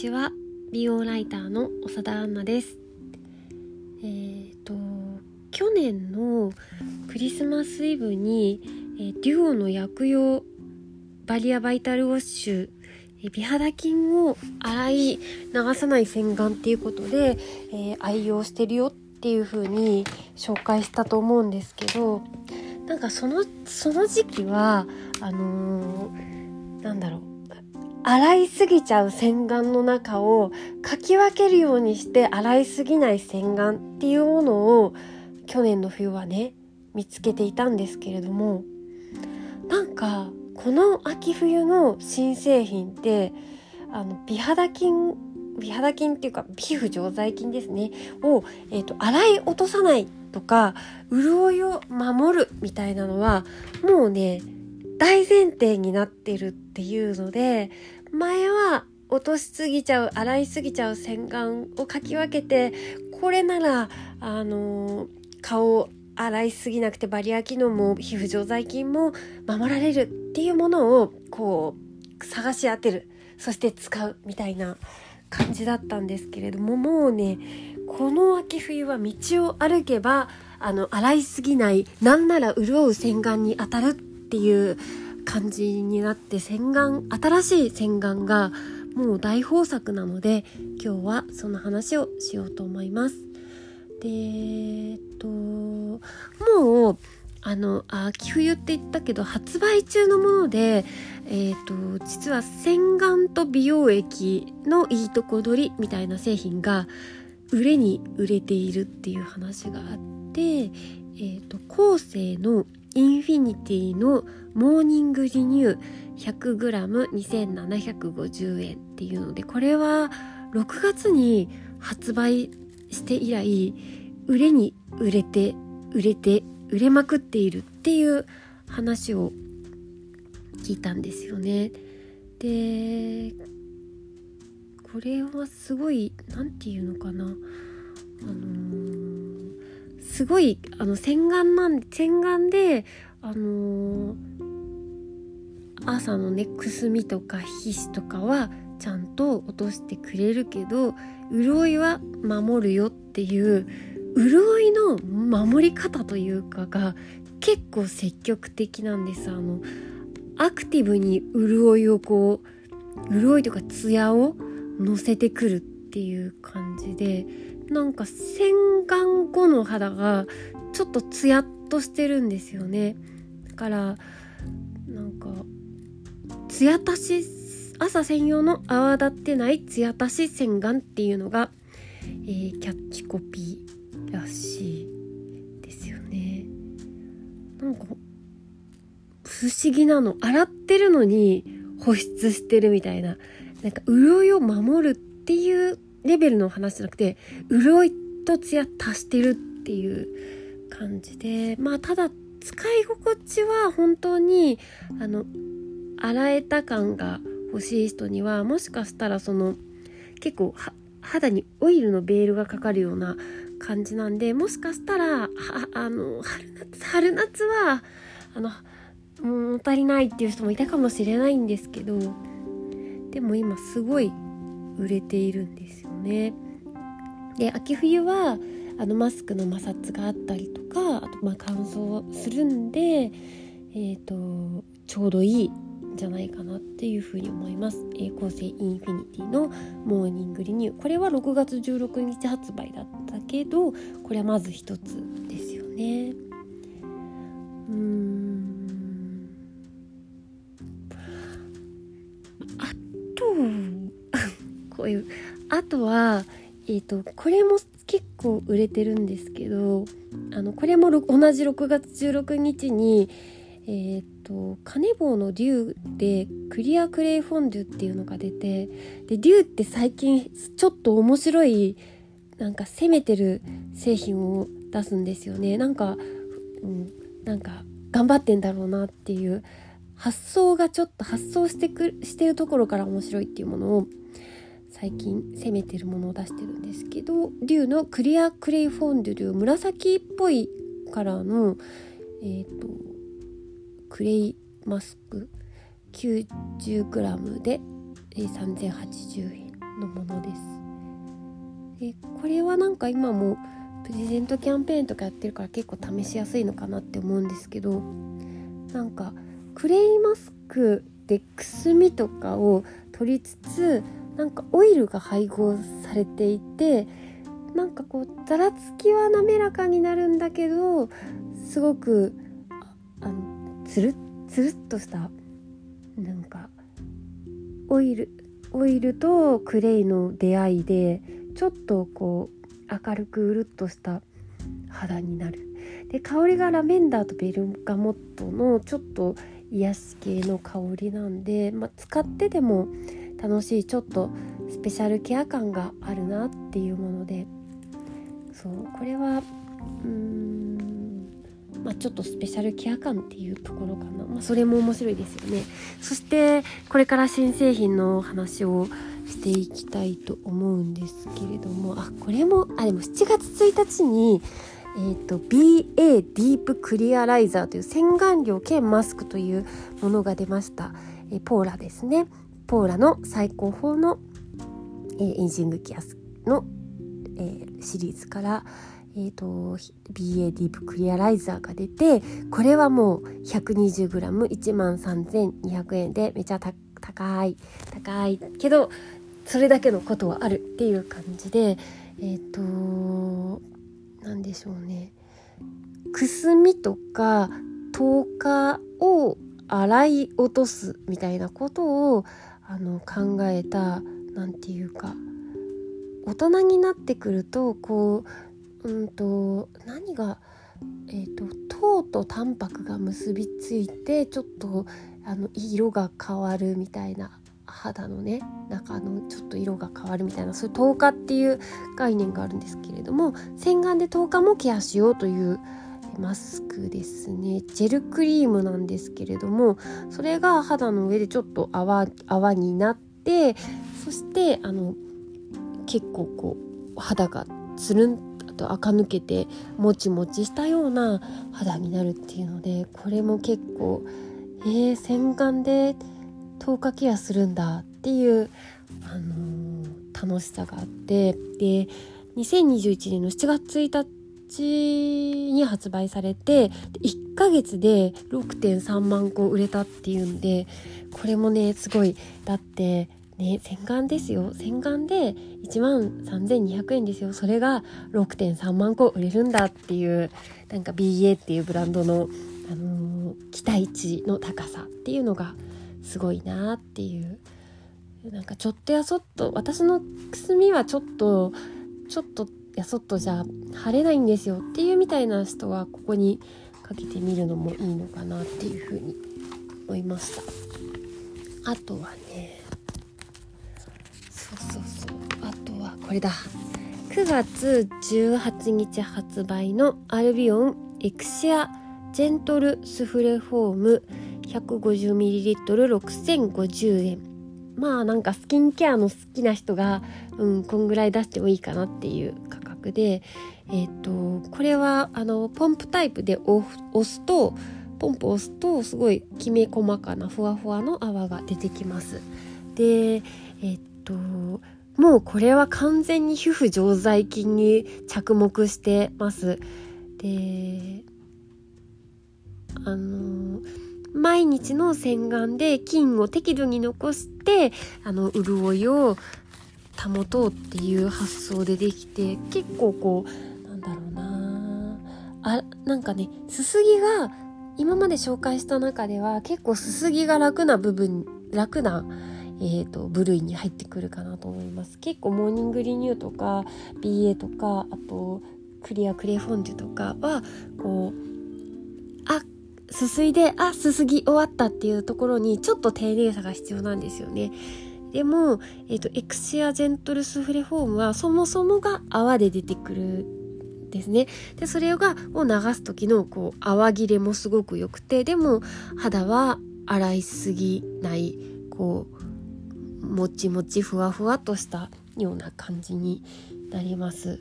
ちは。美容ライターの長田杏奈です。えーと去年のクリスマスイブに、えー、デュオの薬用バリアバイタルウォッシュ美肌菌を洗い流さない洗顔っていうことで、えー、愛用してるよっていう風に紹介したと思うんですけどなんかそのその時期はあのー、なんだろう。洗いすぎちゃう洗顔の中をかき分けるようにして洗いすぎない洗顔っていうものを去年の冬はね見つけていたんですけれどもなんかこの秋冬の新製品ってあの美肌菌美肌菌っていうか皮膚常在菌ですね。を、えーと、と洗い落とさないとか潤いを守るみたいなのはもうね大前提になってるっていうので前は落としすぎちゃう洗いすぎちゃう洗顔をかき分けてこれならあの顔を洗いすぎなくてバリア機能も皮膚常在菌も守られるっていうものをこう探し当てる。そして使うみたいな感じだったんですけれどももうねこの秋冬は道を歩けばあの洗いすぎないなんなら潤う洗顔に当たるっていう感じになって洗顔新しい洗顔がもう大豊作なので今日はその話をしようと思います。でえっともうあの秋冬って言ったけど発売中のもので、えーと、実は洗顔と美容液のいいとこ取りみたいな製品が売れに売れているっていう話があって、えーと、後世のインフィニティのモーニングリニュー 100g2750 円っていうのでこれは6月に発売して以来売れに売れて売れて売れまくっているっていう話を聞いたんですよね。でこれはすごい何て言うのかなあのー、すごいあの洗顔なん洗顔であのー、朝のねくすみとか皮脂とかはちゃんと落としてくれるけど潤いは守るよっていう潤いの守り方というかが結構積極的なんです。あのアクティブに潤いをこう潤いとかツヤを乗せてくるっていう感じでなんか洗顔後の肌がちょっとツヤっとしてるんですよね。だからなんかツヤ足し朝専用の泡立ってないツヤ足し洗顔っていうのが、えー、キャッチコピーらしいですよね。なんか不思議なの。洗ってるのに保湿してるみたいな。なんか潤いを守るっていうレベルの話じゃなくて潤いとツヤ足してるっていう感じでまあただ使い心地は本当にあの洗えた感が欲しい人にはもしかしたらその結構肌にオイルのベールがかかるような感じなんでもしかしたらあの春夏春夏はあの物足りないっていう人もいたかもしれないんですけどでも今すごい売れているんですよね。で秋冬はあのマスクの摩擦があったりとかあとまあ乾燥するんで、えーと、ちょうどいいんじゃないかなっていうふうに思います。えー、構成インフィニティのモーニングリニューこれは6月16日発売だったけどこれはまず一つですよね。いう。あとはえーと、これも結構売れてるんですけどあのこれも同じ6月16日にえーと、カネボウのデューでクリアクレイフォンデュっていうのが出てでデューって最近ちょっと面白いなんか攻めてる製品を出すんですよね。なんか、うん、なんか頑張ってんだろうなっていう発想がちょっと発想してくしてるところから面白いっていうものを最近攻めてるものを出してるんですけどデューのクリアクレイフォンデュ紫っぽいカラーのえっ、ー、とクレイマスク 90g で3080円のものです。でこれはなんか今もプレゼントキャンペーンとかやってるから結構試しやすいのかなって思うんですけどなんかクレイマスクでくすみとかを取りつつなんかオイルが配合されていてなんかこうざらつきは滑らかになるんだけどすごくあのつるつるっとしたなんかオイルオイルとクレイの出会いでちょっとこう明るくうるっとした肌になる。で香りがラベンダーとベルガモットのちょっと癒し系の香りなんで、まあ、使ってでも楽しいちょっとスペシャルケア感があるなっていうもので。そうこれはうーんまあちょっとスペシャルケア感っていうところかな、まあ、それも面白いですよね。そしてこれから新製品の話をしていきたいと思うんですけれども。あこれもあでも7月1日にえーと、BA ディープクリアライザーという洗顔料兼マスクというものが出ました、え、ポーラですね。ポーラの最高峰の、えー、エイジングケアの、えー、シリーズから、えーと、BA ディープクリアライザーが出てこれはもう 120g1 万3200円でめちゃ高い高いけどそれだけのことはあるっていう感じでえっ、と何でしょうね。くすみとか糖化を洗い落とすみたいなことをあの考えた何て言うか大人になってくるとこううんと何がえーと、糖とタンパクが結びついてちょっとあの色が変わるみたいな肌のね中のちょっと色が変わるみたいなそういう透過っていう概念があるんですけれども洗顔で透過もケアしようというマスクですね。ジェルクリームなんですけれどもそれが肌の上でちょっと泡泡になってそしてあの結構こう肌がつるんと垢抜けてもちもちしたような肌になるっていうのでこれも結構えー、洗顔で10日ケアするんだっていう、あのー、楽しさがあってで2021年の7月1日に発売されて1ヶ月で6.3万個売れたっていうんでこれもねすごい。だってね洗顔ですよ。洗顔で1万3200円ですよ。それが6.3万個売れるんだっていうなんか BA っていうブランドの、あのー、期待値の高さっていうのがすごいなっていう。なんかちょっとやそっと私のくすみはちょっとちょっとやそっとじゃ晴れないんですよっていうみたいな人はここにかけてみるのもいいのかなっていうふうに思いました。あとはねそうそうそうあとはこれだ。9月18日発売のアルビオンエクシアジェントルスフレフォーム 150ml6050 円。まあなんかスキンケアの好きな人が、うん、こんぐらい出してもいいかなっていう価でえっ、ー、とこれはあのポンプタイプで押すとポンプ押すとすごいきめ細かなふわふわの泡が出てきます。でえっ、ー、ともうこれは完全に皮膚常在菌に着目してます。であの毎日の洗顔で菌を適度に残してあの潤いを保とうっていう発想でできて結構こうなんだろうな。あなんかねすすぎが今まで紹介した中では結構すすぎが楽な部分楽なえーと、部類に入ってくるかなと思います。結構モーニングリニューとか BA とかあとクリアクレフォンデュとかはこうあすすいであすすぎ終わったっていうところにちょっと丁寧さが必要なんですよね。でも、えーと、エクシアジェントルスフレフォームはそもそもが泡で出てくるですね。でそれがを流す時のこう泡切れもすごく良くてでも肌は洗いすぎないこうもちもちふわふわとしたような感じになります。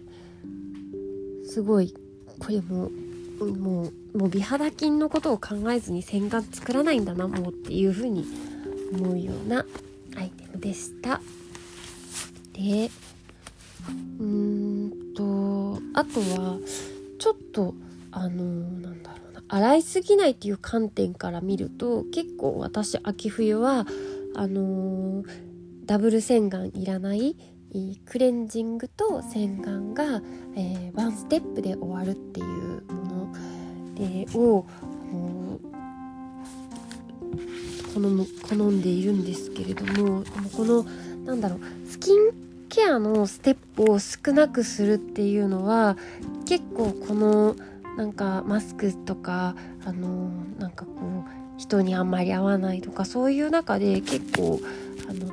すごいこれももうもう美肌菌のことを考えずに洗顔作らないんだなもうっていう風に思うようなでした。でうーんとあとはちょっとあのー、なんだろうな洗いすぎないっていう観点から見ると結構私秋冬はあのー、ダブル洗顔いらないクレンジングと洗顔が、えー、ワンステップで終わるっていうものでを好む好んでいるんですけれどもこのなんだろうスキンケアのステップを少なくするっていうのは結構このなんかマスクとかあのなんかこう人にあんまり合わないとかそういう中で結構あの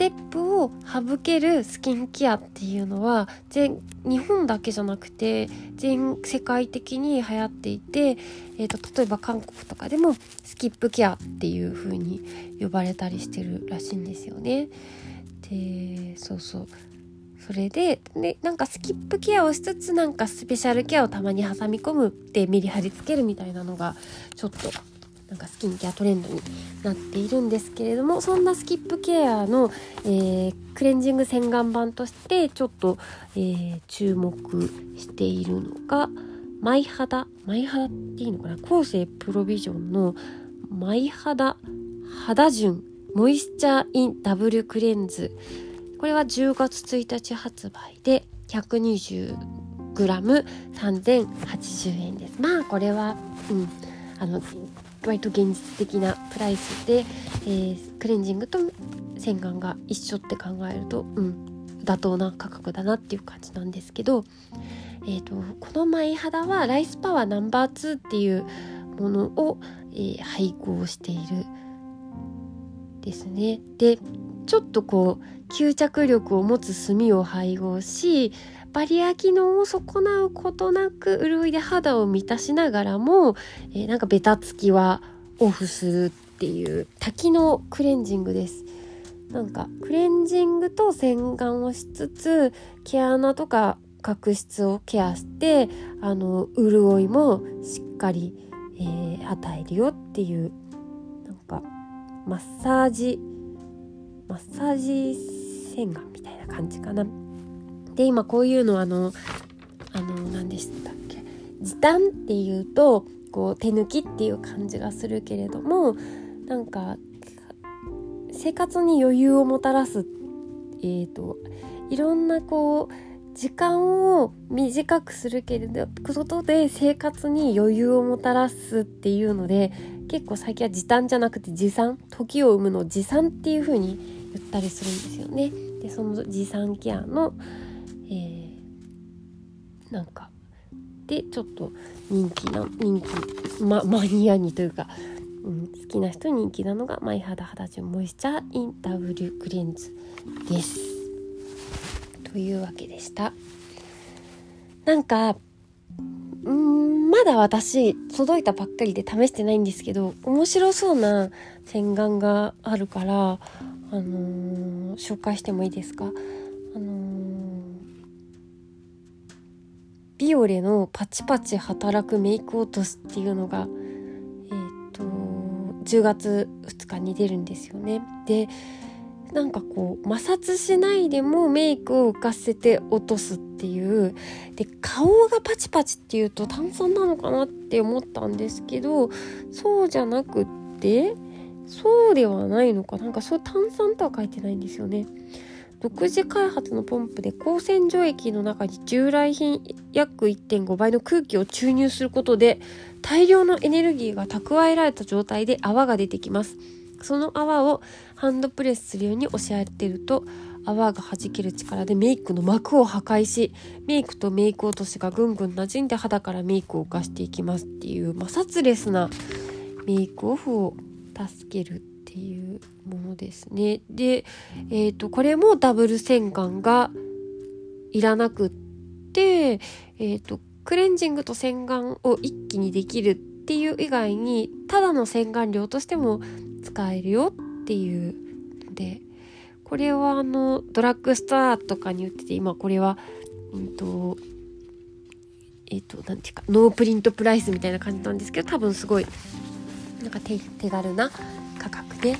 ステップを省けるスキンケアっていうのは全日本だけじゃなくて全世界的に流行っていて、えーと、例えば韓国とかでもスキップケアっていう風に呼ばれたりしてるらしいんですよね。でそうそうそれででなんかスキップケアをしつつなんかスペシャルケアをたまに挟み込むってメリハリつけるみたいなのがちょっとなんかスキンケアトレンドになっているんですけれどもそんなスキップケアの、えー、クレンジング洗顔版としてちょっと、えー、注目しているのがマイ肌マイ肌っていいのかな？後世プロビジョンのマイ肌肌順モイスチャーインダブルクレンズ。これは10月1日発売で 120g3080 円です。まあこれはうん。あの割と現実的なプライスで、えー、クレンジングと洗顔が一緒って考えると、うん、妥当な価格だなっていう感じなんですけど、えーと、このマイ肌はライスパワーナンバー2っていうものを、えー、配合しているですね。でちょっとこう吸着力を持つ炭を配合しバリア機能を損なうことなく潤いで肌を満たしながらも、えー、なんかベタつきはオフするっていう多機能クレンジングです。なんかクレンジングと洗顔をしつつ毛穴とか角質をケアしてあの潤いもしっかり、えー、与えるよっていうなんかマッサージマッサージ洗顔みたいな感じかな。で今こういうのあのあの何でしたっけ？時短っていうとこう手抜きっていう感じがするけれどもなんか生活に余裕をもたらすえーと、いろんなこう時間を短くするけれどことで生活に余裕をもたらすっていうので結構最近は時短じゃなくて持参時を生むのを持参っていう風に言ったりするんですよね。でその持参ケアのえー、なんかでちょっと人気な人気、ま、マニアにというか、うん、好きな人人気なのがマイ肌肌純モイスチャーインダブルクレンズです。というわけでした。なんかうんまだ私届いたばっかりで試してないんですけど面白そうな洗顔があるから、あのー、紹介してもいいですか、あのービオレのパチパチ働くメイク落としっていうのが、えーと、10月2日に出るんですよね。でなんかこう摩擦しないでもメイクを浮かせて落とすっていうで顔がパチパチっていうと炭酸なのかなって思ったんですけどそうじゃなくってそうではないのかなんかそう炭酸とは書いてないんですよね。独自開発のポンプで高洗浄液の中に従来品約1.5倍の空気を注入することで大量のエネルギーが蓄えられた状態で泡が出てきます。その泡をハンドプレスするように押し当てると泡が弾ける力でメイクの膜を破壊しメイクとメイク落としがぐんぐん馴染んで肌からメイクを浮かしていきますっていう摩擦レスなメイクオフを助けるっていうものですね。で、えーと、これもダブル洗顔がいらなくって、えーと、クレンジングと洗顔を一気にできるっていう以外にただの洗顔料としても使えるよっていうのでこれはあのドラッグストアとかに売ってて今これはうんとえっ、ー、と何ていうかノープリントプライスみたいな感じなんですけど多分すごいなんか手軽な価格で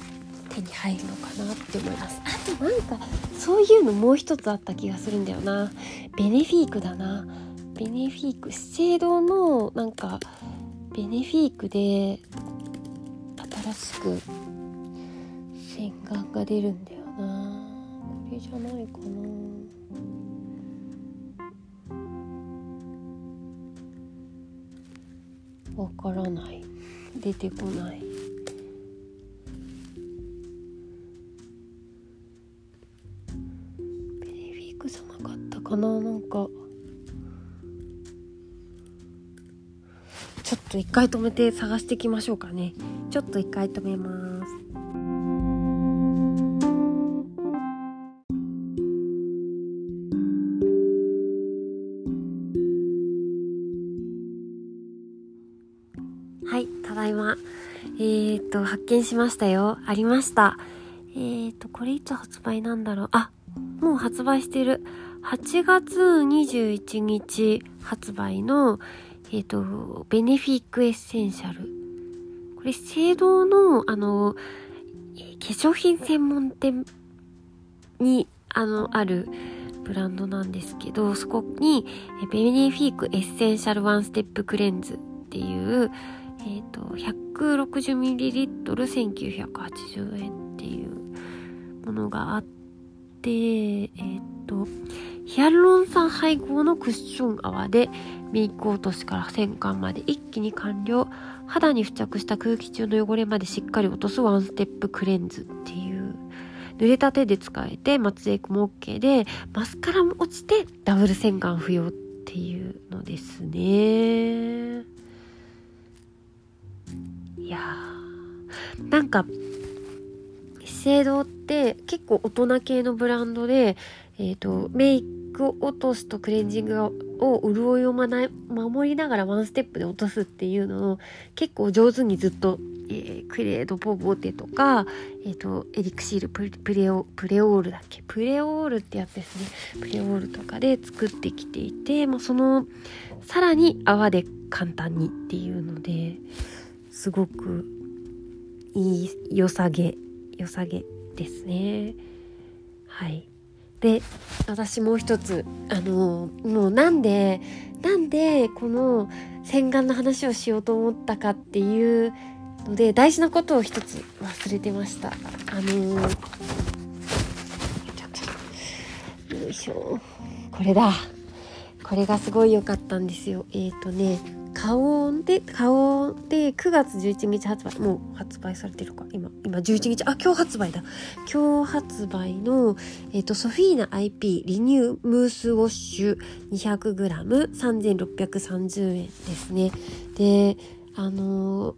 手に入るのかなって思います。あとなんかそういうのもう一つあった気がするんだよな。ベネフィークだな。ベネフィーク資生堂のなんかベネフィークで新しく洗顔が出るんだよな。これじゃないかな。わからない。出てこない。かななんか。ちょっと一回止めて探していきましょうかね。ちょっと一回止めます。はいただいま。えー、っと発見しましたよ。ありました。えー、っとこれいつ発売なんだろう。あもう発売してる。8月21日発売のえっ、とベネフィークエッセンシャルこれ資生堂のあの化粧品専門店にあのあるブランドなんですけどそこにベネフィークエッセンシャルワンステップクレンズっていうえっ、ー、と 160ml1980 円っていうものがあってえっ、ー、とヒアルロン酸配合のクッション泡でメイク落としから洗顔まで一気に完了。肌に付着した空気中の汚れまでしっかり落とすワンステップクレンズっていう。濡れた手で使えて松江区も OK でマスカラも落ちてダブル洗顔不要っていうのですね。いやー。なんか資生堂って結構大人系のブランドで、え、ー、とメイク落としとクレンジングを潤いをまな守りながらワンステップで落とすっていうのを結構上手にずっと、えー、クレードポーボーテとか、えっ、ー、とエリクシールプレオプレオールだっけ？プレオールってやつですね。プレオールとかで作ってきていて、まあ、そのさらに泡で簡単にっていうのですごくいい良さげ良さげですね。はい。で私もう一つあのもうなんでなんでこの洗顔の話をしようと思ったかっていうので大事なことを一つ忘れてました。あのよいしょ。これだ。これがすごい良かったんですよ。えっ、ー、とね。顔で顔で9月11日発売。もう発売されてるか。今今11日。あ今日発売だ。今日発売の、えーと、ソフィーナ IP リニュームースウォッシュ 200g3630 円ですね。であのー、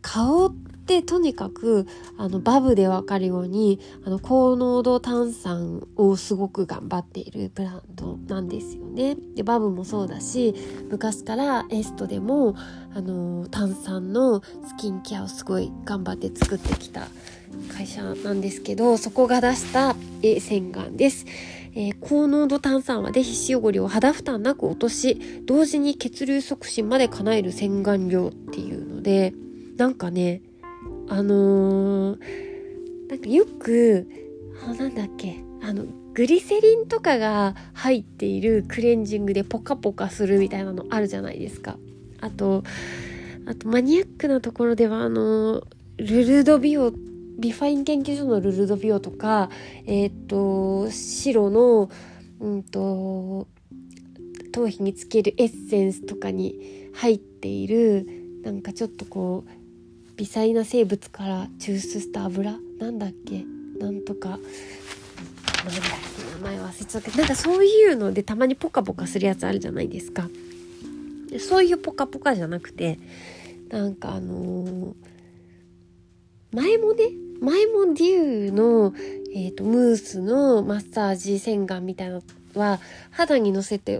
顔ってでとにかくあのバブでわかるようにあの高濃度炭酸をすごく頑張っているブランドなんですよね。でバブもそうだし昔からエストでもあの炭酸のスキンケアをすごい頑張って作ってきた会社なんですけどそこが出した洗顔です。えー、高濃度炭酸はで皮脂汚れを肌負担なく落とし同時に血流促進まで叶える洗顔料っていうのでなんかねあのー、なんかよくあなんだっけあのグリセリンとかが入っているクレンジングでポカポカするみたいなのあるじゃないですか。あとあとマニアックなところではあのルルドビオビファイン研究所のルルドビオとかえっ、ー、と白のうんと頭皮につけるエッセンスとかに入っているなんかちょっとこう微細な生物から抽出した油？なんだっけ？なんとか。なんだっけ？名前忘れちゃった。けどなんかそういうのでたまにポカポカするやつあるじゃないですか。そういうポカポカじゃなくてなんかあのー、前もね前もデューの、えーとムースのマッサージ洗顔みたいなは肌にのせて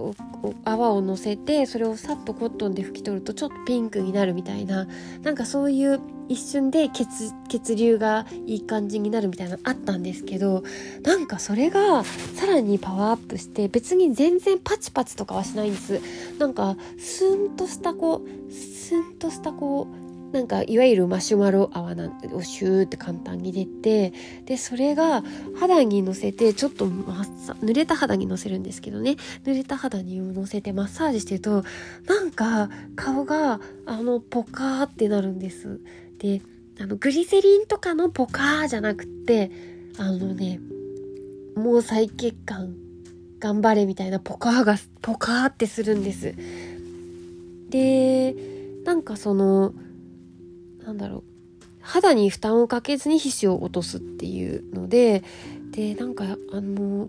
泡をのせてそれをさっとコットンで拭き取るとちょっとピンクになるみたいななんかそういう一瞬で血血流がいい感じになるみたいなのあったんですけどなんかそれがさらにパワーアップして別に全然パチパチとかはしないんです。なんかスンとしたこうスンとしたこうなんかいわゆるマシュマロ泡なんをシューって簡単に出てでそれが肌にのせてちょっと濡れた肌にのせるんですけどね濡れた肌にのせてマッサージしてるとなんか顔があのポカーってなるんです。であのグリセリンとかのポカーじゃなくってあのね毛細血管頑張れみたいなポカーがポカーってするんです。でなんかそのなんだろう。肌に負担をかけずに皮脂を落とすっていうのででなんかあの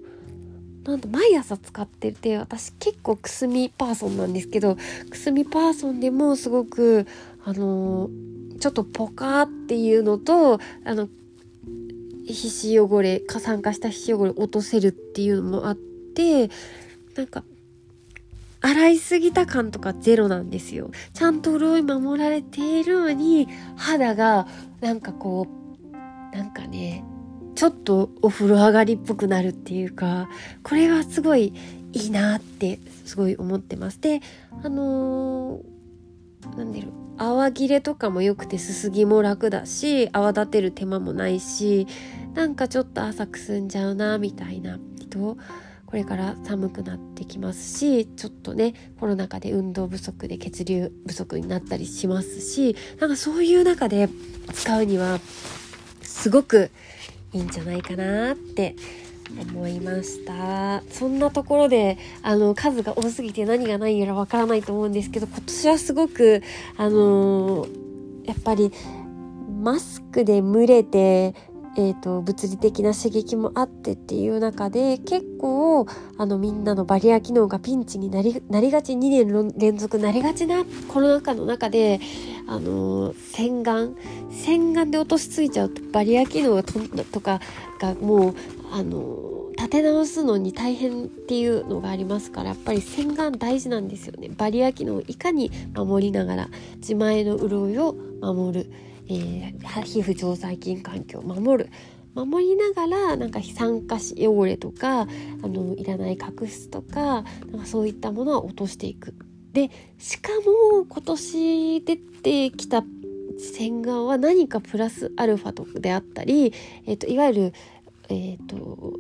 なんと毎朝使ってて私結構くすみパーソンなんですけどくすみパーソンでもすごくあのちょっとポカっていうのとあの皮脂汚れ過酸化した皮脂汚れ落とせるっていうのもあってなんか洗いすぎた感とかゼロなんですよ。ちゃんと潤い守られているのに、肌がなんかこう、なんかね、ちょっとお風呂上がりっぽくなるっていうか、これはすごいいいなってすごい思ってます。で、あのー、なんだろ、泡切れとかも良くてすすぎも楽だし、泡立てる手間もないし、なんかちょっと朝くすんじゃうな、みたいな人、これから寒くなってきますしちょっとねコロナ禍で運動不足で血流不足になったりしますしなんかそういう中で使うにはすごくいいんじゃないかなって思いました。そんなところであの数が多すぎて何が何やらわからないと思うんですけど今年はすごくあのー、やっぱりマスクで蒸れてえーと、物理的な刺激もあってっていう中で結構あのみんなのバリア機能がピンチになりなりがち2年連続なりがちなコロナ禍の中であの洗顔洗顔で落としついちゃうとバリア機能とかがもうあの立て直すのに大変っていうのがありますからやっぱり洗顔大事なんですよねバリア機能をいかに守りながら自前の潤いを守る。えー、皮膚常在菌環境を守る守りながらなんか酸化し汚れとかあのいらない角質とかなんかそういったものは落としていく。でしかも今年出てきた洗顔は何かプラスアルファとかであったり、えーと、いわゆる、えーと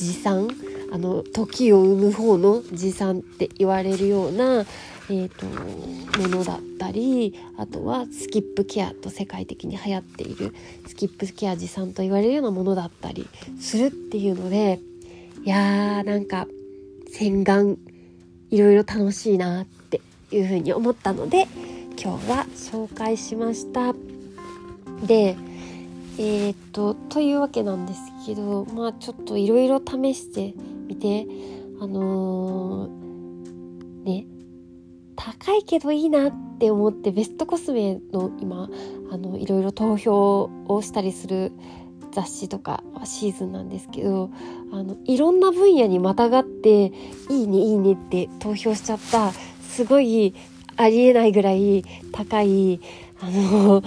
持参あの時を生む方の持参って言われるようなえーと、ものだったりあとはスキップケアと世界的に流行っているスキップケア持参と言われるようなものだったりするっていうのでいやーなんか洗顔いろいろ楽しいなっていうふうに思ったので今日は紹介しました。でえー、っとというわけなんですけどまあちょっといろいろ試してみてあのー、ね高いけどいいなって思ってベストコスメの今あのいろいろ投票をしたりする雑誌とかシーズンなんですけどあのいろんな分野にまたがって「いいねいいね」って投票しちゃったすごいありえないぐらい高いあの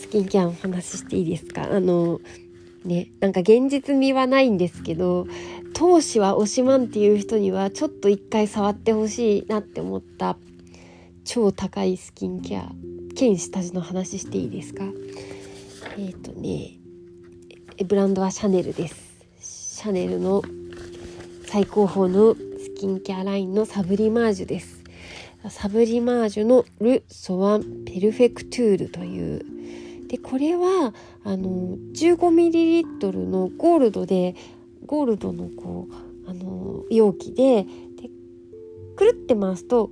スキンケアの話していいですか？あのねなんか現実味はないんですけど投資は惜しまんっていう人にはちょっと一回触ってほしいなって思った超高いスキンケア兼下地の話していいですか？えっ、ー、とねブランドはシャネルです。シャネルの最高峰のスキンケアラインのサブリマージュです。サブリマージュのル・ソワン・ペルフェクトゥールという。でこれはあの 15ml のゴールドでゴールドのこうあの容器ででくるって回すと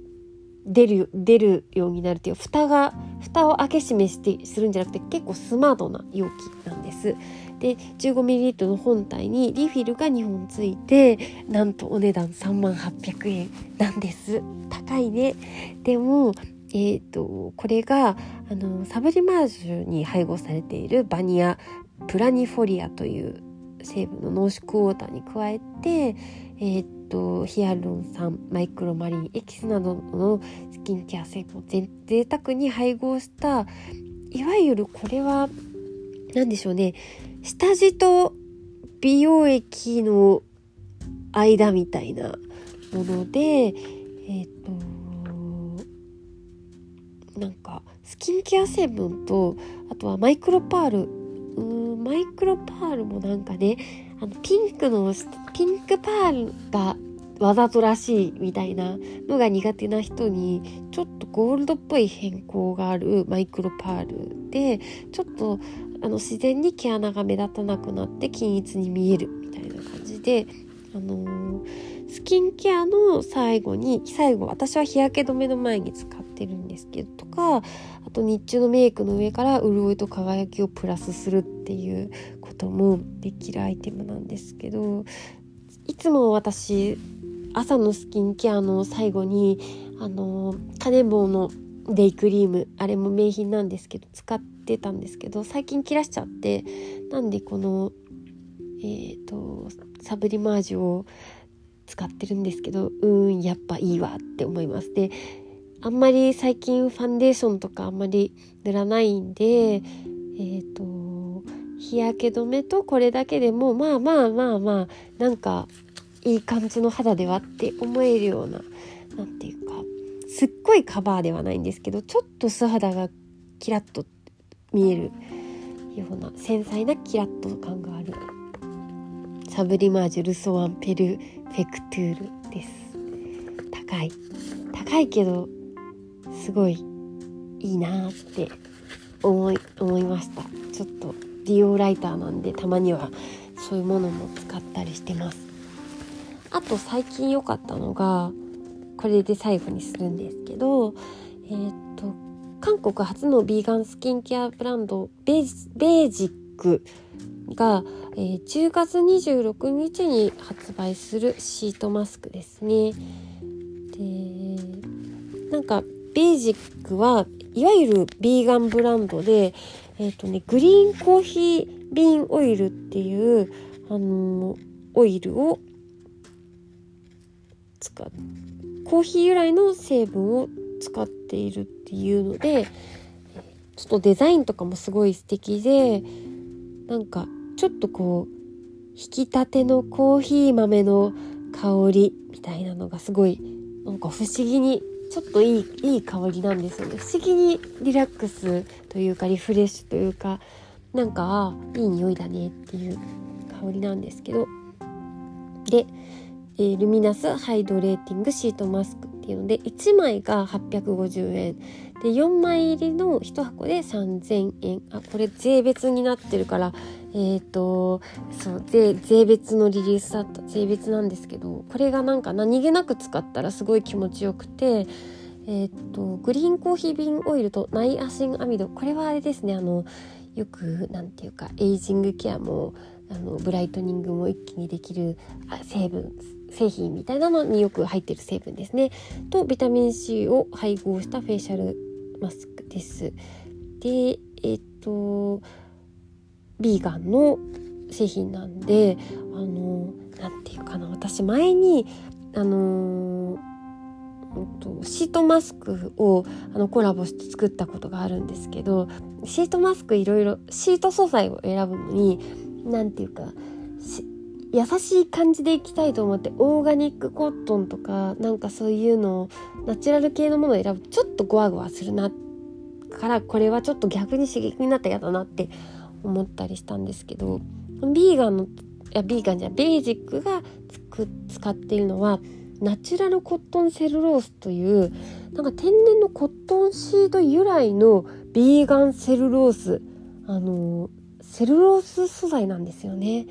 出る出るようになるっていう蓋が蓋を開け閉めしてするんじゃなくて結構スマートな容器なんです。で 15ml の本体にリフィルが2本ついてなんとお値段3万800円なんです高いねでもえーと、これがあのサブリマージュに配合されているバニアプラニフォリアという成分の濃縮ウォーターに加えて、えーとヒアルロン酸マイクロマリンエキスなどのスキンケア成分を贅沢に配合したいわゆるこれは何でしょうね下地と美容液の間みたいなものでえっ、となんかスキンケア成分とあとはマイクロパールマイクロパールもなんかねあのピンクのピンクパールがわざとらしいみたいなのが苦手な人にちょっとゴールドっぽい変更があるマイクロパールでちょっとあの自然に毛穴が目立たなくなって均一に見えるみたいな感じで、あのー、スキンケアの最後に最後私は日焼け止めの前に使ってるんですけどとかあと日中のメイクの上から潤いと輝きをプラスするっていうこともできるアイテムなんですけどいつも私朝のスキンケアの最後にあのカネボウのデイクリームあれも名品なんですけど使ってたんですけど最近切らしちゃってなんでこのえ、ー、とサブリマージュを使ってるんですけどうんやっぱいいわって思います。であんまり最近ファンデーションとかあんまり塗らないんでえっ、ー、と日焼け止めとこれだけでもまあまあまあまあなんかいい感じの肌ではって思えるような何て言うかすっごいカバーではないんですけどちょっと素肌がキラッと見えるような繊細なキラッと感があるサブリマージュルソワンペルフェクトゥールです。高い。高いけどすごいいいなって思い思いましたちょっと美容ライターなんでたまにはそういうものも使ったりしてますあと最近良かったのがこれで最後にするんですけどえー、っと韓国初のビーガンスキンケアブランドベージックが、えー、10月26日に発売するシートマスクですね。でなんかベージックはいわゆるビーガンブランドで、えーとね、グリーンコーヒービーンオイルっていう、あの、オイルを使っコーヒー由来の成分を使っているっていうのでちょっとデザインとかもすごい素敵でなんかちょっとこう引き立てのコーヒー豆の香りみたいなのがすごいなんか不思議にちょっといいいい香りなんですよね。不思議にリラックスというかリフレッシュというかなんかいい匂いだねっていう香りなんですけど。でえー、ルミナスハイドレーティングシートマスクっていうので1枚が850円。で4枚入りの1箱で3000円。あこれ税別になってるからえっ、ー、とそう税税別のリリースだった。税別なんですけどこれがなんか何気なく使ったらすごい気持ちよくてえっ、ー、とグリーンコーヒービンオイルとナイアシンアミド。これはあれですねあのよくなんていうかエイジングケアもあのブライトニングも一気にできる成分製品みたいなのによく入ってる成分ですね。とビタミン C を配合したフェイシャルマスクです。でえっとビーガンの製品なんであの何て言うかな私前にあのシートマスクをあのコラボして作ったことがあるんですけどシートマスクいろいろシート素材を選ぶのに何て言うか優しい感じでいきたいと思ってオーガニックコットンとかなんかそういうのをナチュラル系のものを選ぶちょっとゴワゴワするなからこれはちょっと逆に刺激になったら嫌だなって思ったりしたんですけどビーガンのいやビーガンじゃベージックが使っているのはナチュラルコットンセルロースというなんか天然のコットンシード由来のビーガンセルロースあのセルロース素材なんですよね。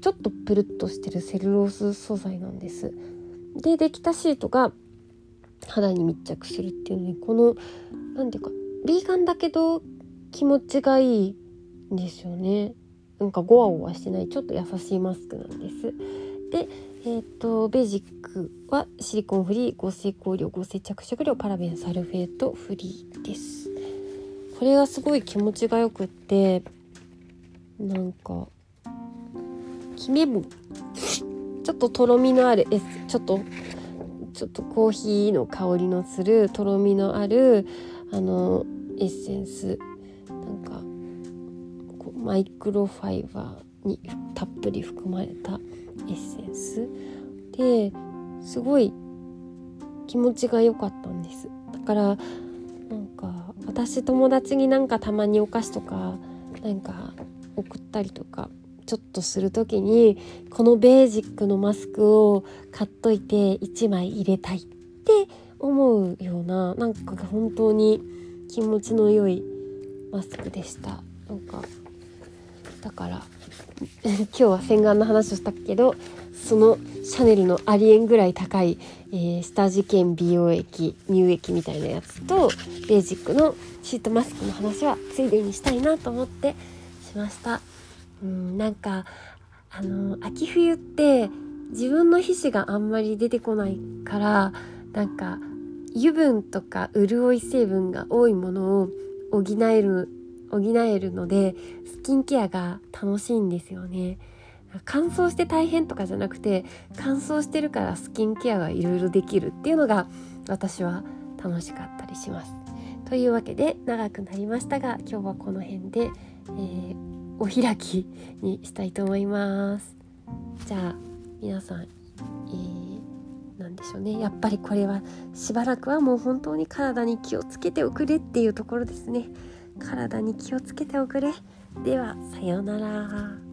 ちょっとプルッとしてるセルロース素材なんですでできたシートが肌に密着するっていうのにこの何ていうかビーガンだけど気持ちがいいんですよね。なんかゴワゴワしてないちょっと優しいマスクなんです。でえっ、ー、とベージックはシリコンフリー合成香料合成着色料パラベンサルフェートフリーです。これがすごい気持ちがよくってなんかキメ部ちょっととろみのあるエちょっとちょっとコーヒーの香りのするとろみのあるあのエッセンス。なんかこうマイクロファイバーにたっぷり含まれたエッセンスですごい気持ちが良かったんです。だからなんか私友達になんかたまにお菓子とかなんか送ったりとかちょっとする時にこのベージックのマスクを買っといて1枚入れたいって思うようななんか本当に気持ちの良いマスクでした。なんかだから 今日は洗顔の話をしたけどそのシャネルのありえんぐらい高い、えー、下地兼美容液乳液みたいなやつとベージックのシートマスクの話はついでにしたいなと思ってしました。うんなんかあの秋冬って自分の皮脂があんまり出てこないからなんか油分とか潤い成分が多いものを補える補えるのでスキンケアが楽しいんですよね。乾燥して大変とかじゃなくて乾燥してるからスキンケアがいろいろできるっていうのが私は楽しかったりします。というわけで長くなりましたが今日はこの辺で、えー、お開きにしたいと思います。じゃあ皆さん、えー、なんでしょうね。やっぱりこれはしばらくはもう本当に体に気をつけておくれっていうところですね。体に気をつけておくれ。ではさようなら。